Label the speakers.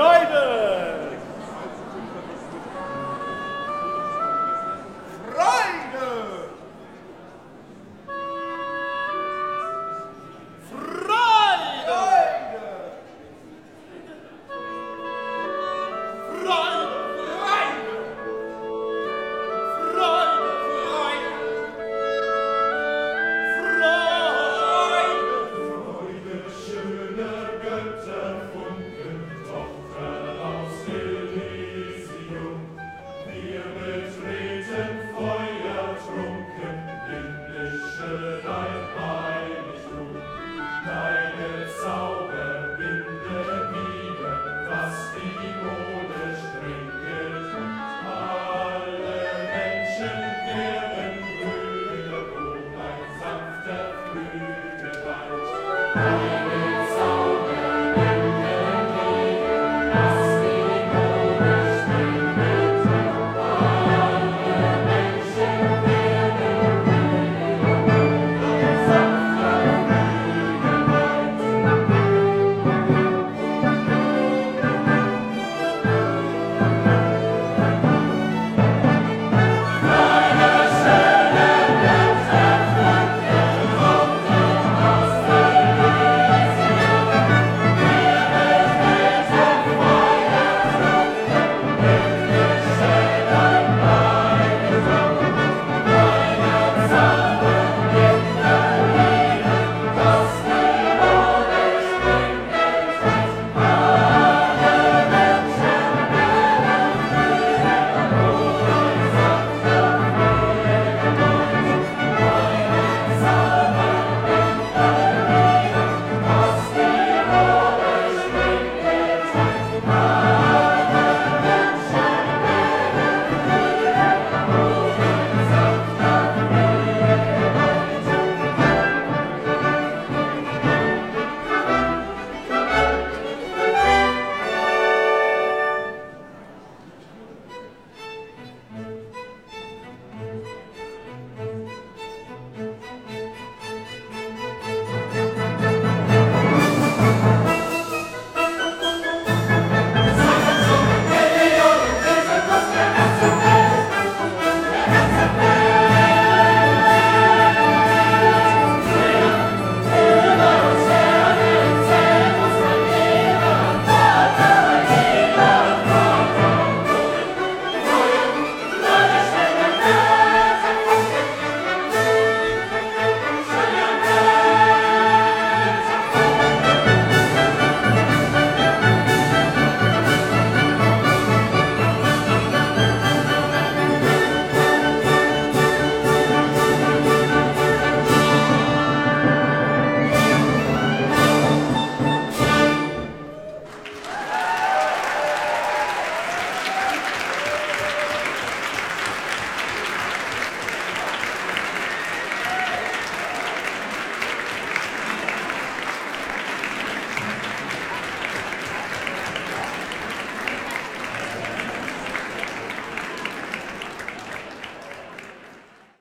Speaker 1: Freude!